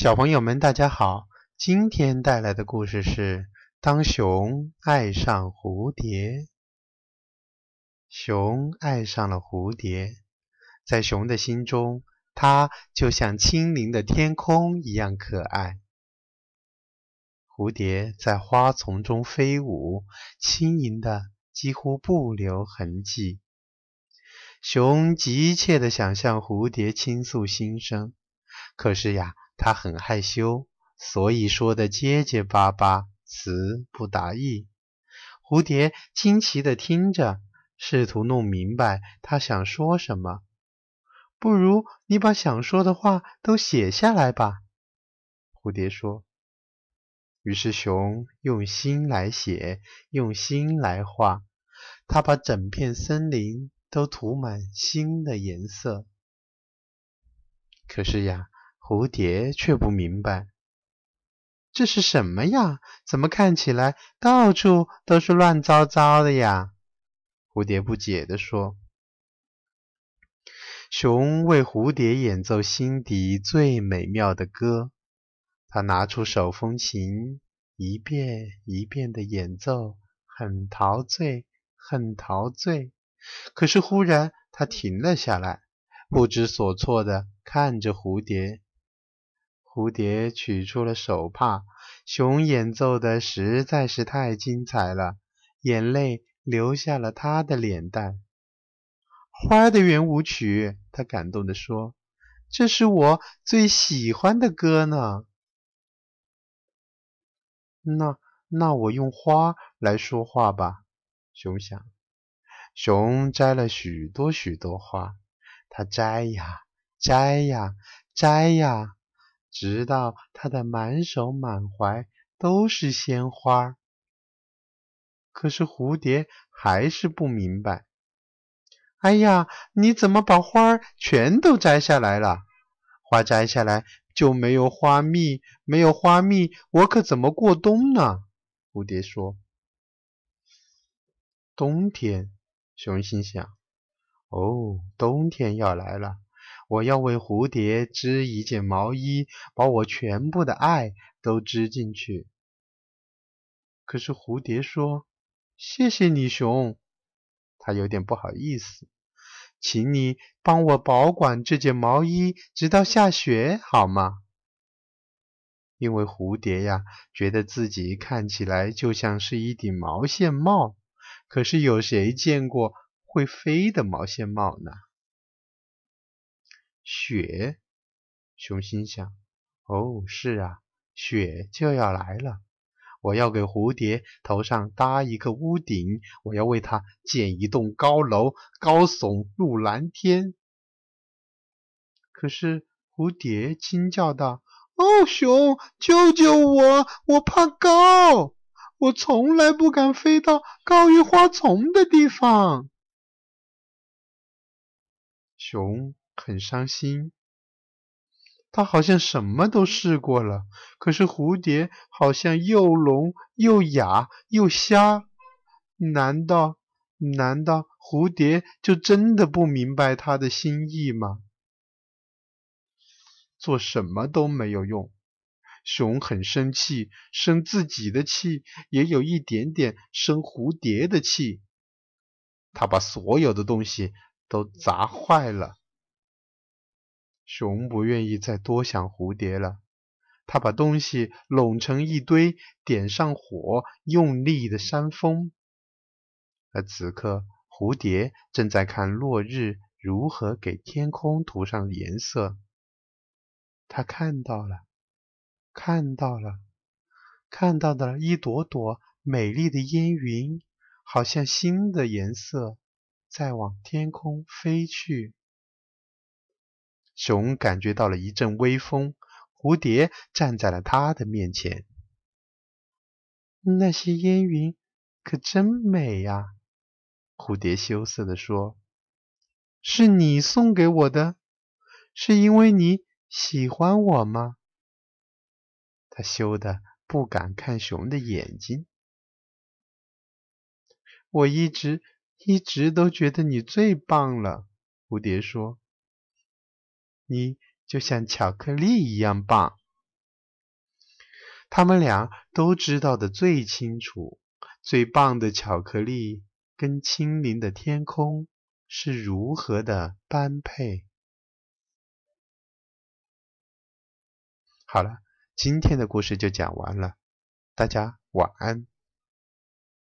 小朋友们，大家好！今天带来的故事是《当熊爱上蝴蝶》。熊爱上了蝴蝶，在熊的心中，它就像清灵的天空一样可爱。蝴蝶在花丛中飞舞，轻盈的几乎不留痕迹。熊急切地想向蝴蝶倾诉心声，可是呀。他很害羞，所以说的结结巴巴，词不达意。蝴蝶惊奇地听着，试图弄明白他想说什么。不如你把想说的话都写下来吧，蝴蝶说。于是熊用心来写，用心来画，他把整片森林都涂满新的颜色。可是呀。蝴蝶却不明白，这是什么呀？怎么看起来到处都是乱糟糟的呀？蝴蝶不解地说。熊为蝴蝶演奏心底最美妙的歌，他拿出手风琴，一遍一遍地演奏，很陶醉，很陶醉。可是忽然，他停了下来，不知所措地看着蝴蝶。蝴蝶取出了手帕，熊演奏的实在是太精彩了，眼泪流下了他的脸蛋。花的圆舞曲，他感动地说：“这是我最喜欢的歌呢。”那那我用花来说话吧，熊想。熊摘了许多许多花，它摘呀摘呀摘呀。直到他的满手满怀都是鲜花，可是蝴蝶还是不明白。哎呀，你怎么把花全都摘下来了？花摘下来就没有花蜜，没有花蜜，我可怎么过冬呢？蝴蝶说。冬天，熊心想，哦，冬天要来了。我要为蝴蝶织一件毛衣，把我全部的爱都织进去。可是蝴蝶说：“谢谢你，熊。”他有点不好意思，请你帮我保管这件毛衣，直到下雪好吗？因为蝴蝶呀，觉得自己看起来就像是一顶毛线帽。可是有谁见过会飞的毛线帽呢？雪，熊心想：“哦，是啊，雪就要来了。我要给蝴蝶头上搭一个屋顶，我要为它建一栋高楼，高耸入蓝天。”可是蝴蝶惊叫道：“哦，熊，救救我！我怕高，我从来不敢飞到高于花丛的地方。”熊。很伤心，他好像什么都试过了，可是蝴蝶好像又聋又哑又瞎。难道难道蝴蝶就真的不明白他的心意吗？做什么都没有用。熊很生气，生自己的气，也有一点点生蝴蝶的气。他把所有的东西都砸坏了。熊不愿意再多想蝴蝶了，他把东西拢成一堆，点上火，用力的扇风。而此刻，蝴蝶正在看落日如何给天空涂上颜色。他看到了，看到了，看到了一朵朵美丽的烟云，好像新的颜色在往天空飞去。熊感觉到了一阵微风，蝴蝶站在了他的面前。那些烟云可真美呀，蝴蝶羞涩地说：“是你送给我的，是因为你喜欢我吗？”他羞得不敢看熊的眼睛。我一直一直都觉得你最棒了，蝴蝶说。你就像巧克力一样棒，他们俩都知道的最清楚。最棒的巧克力跟清灵的天空是如何的般配？好了，今天的故事就讲完了，大家晚安。